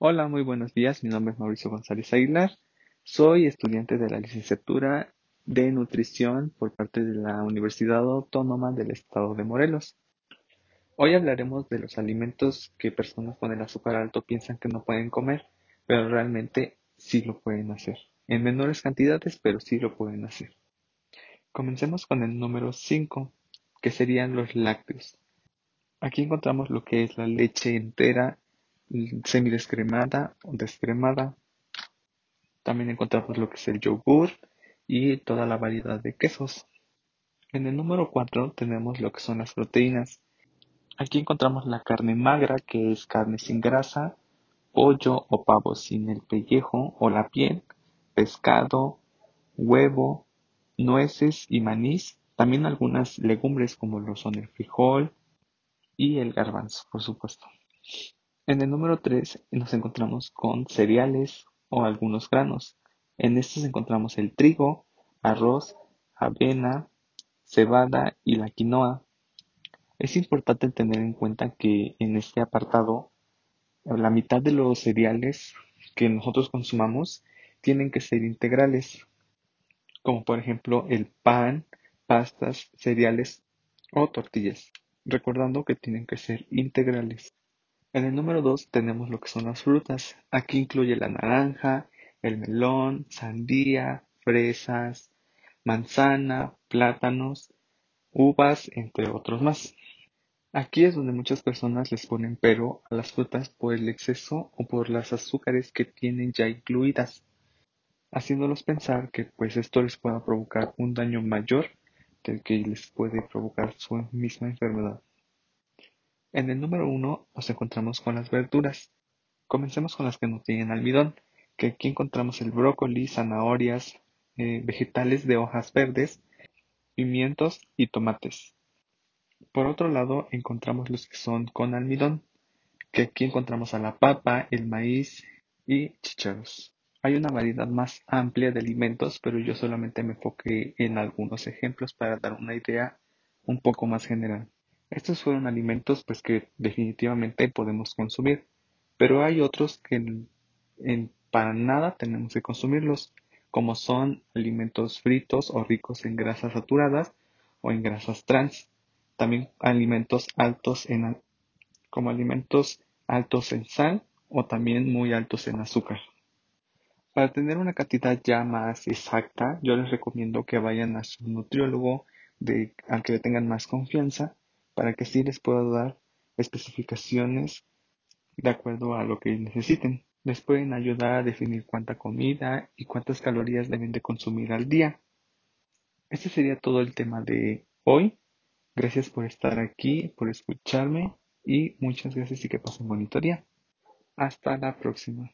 Hola, muy buenos días. Mi nombre es Mauricio González Aguilar. Soy estudiante de la licenciatura de nutrición por parte de la Universidad Autónoma del Estado de Morelos. Hoy hablaremos de los alimentos que personas con el azúcar alto piensan que no pueden comer, pero realmente sí lo pueden hacer. En menores cantidades, pero sí lo pueden hacer. Comencemos con el número 5, que serían los lácteos. Aquí encontramos lo que es la leche entera semidescremada o descremada. También encontramos lo que es el yogur y toda la variedad de quesos. En el número 4 tenemos lo que son las proteínas. Aquí encontramos la carne magra, que es carne sin grasa, pollo o pavo sin el pellejo o la piel, pescado, huevo, nueces y manís, también algunas legumbres como lo son el frijol y el garbanzo, por supuesto. En el número 3 nos encontramos con cereales o algunos granos. En estos encontramos el trigo, arroz, avena, cebada y la quinoa. Es importante tener en cuenta que en este apartado la mitad de los cereales que nosotros consumamos tienen que ser integrales, como por ejemplo el pan, pastas, cereales o tortillas, recordando que tienen que ser integrales. En el número 2 tenemos lo que son las frutas. Aquí incluye la naranja, el melón, sandía, fresas, manzana, plátanos, uvas, entre otros más. Aquí es donde muchas personas les ponen pero a las frutas por el exceso o por las azúcares que tienen ya incluidas, haciéndolos pensar que pues esto les pueda provocar un daño mayor del que les puede provocar su misma enfermedad. En el número uno nos encontramos con las verduras. Comencemos con las que no tienen almidón, que aquí encontramos el brócoli, zanahorias, eh, vegetales de hojas verdes, pimientos y tomates. Por otro lado, encontramos los que son con almidón, que aquí encontramos a la papa, el maíz y chícharos. Hay una variedad más amplia de alimentos, pero yo solamente me enfoqué en algunos ejemplos para dar una idea un poco más general. Estos fueron alimentos pues que definitivamente podemos consumir, pero hay otros que en, para nada tenemos que consumirlos, como son alimentos fritos o ricos en grasas saturadas o en grasas trans. También alimentos altos en como alimentos altos en sal o también muy altos en azúcar. Para tener una cantidad ya más exacta, yo les recomiendo que vayan a su nutriólogo de, al que le tengan más confianza para que así les pueda dar especificaciones de acuerdo a lo que necesiten. Les pueden ayudar a definir cuánta comida y cuántas calorías deben de consumir al día. Este sería todo el tema de hoy. Gracias por estar aquí, por escucharme y muchas gracias y que pasen bonito día. Hasta la próxima.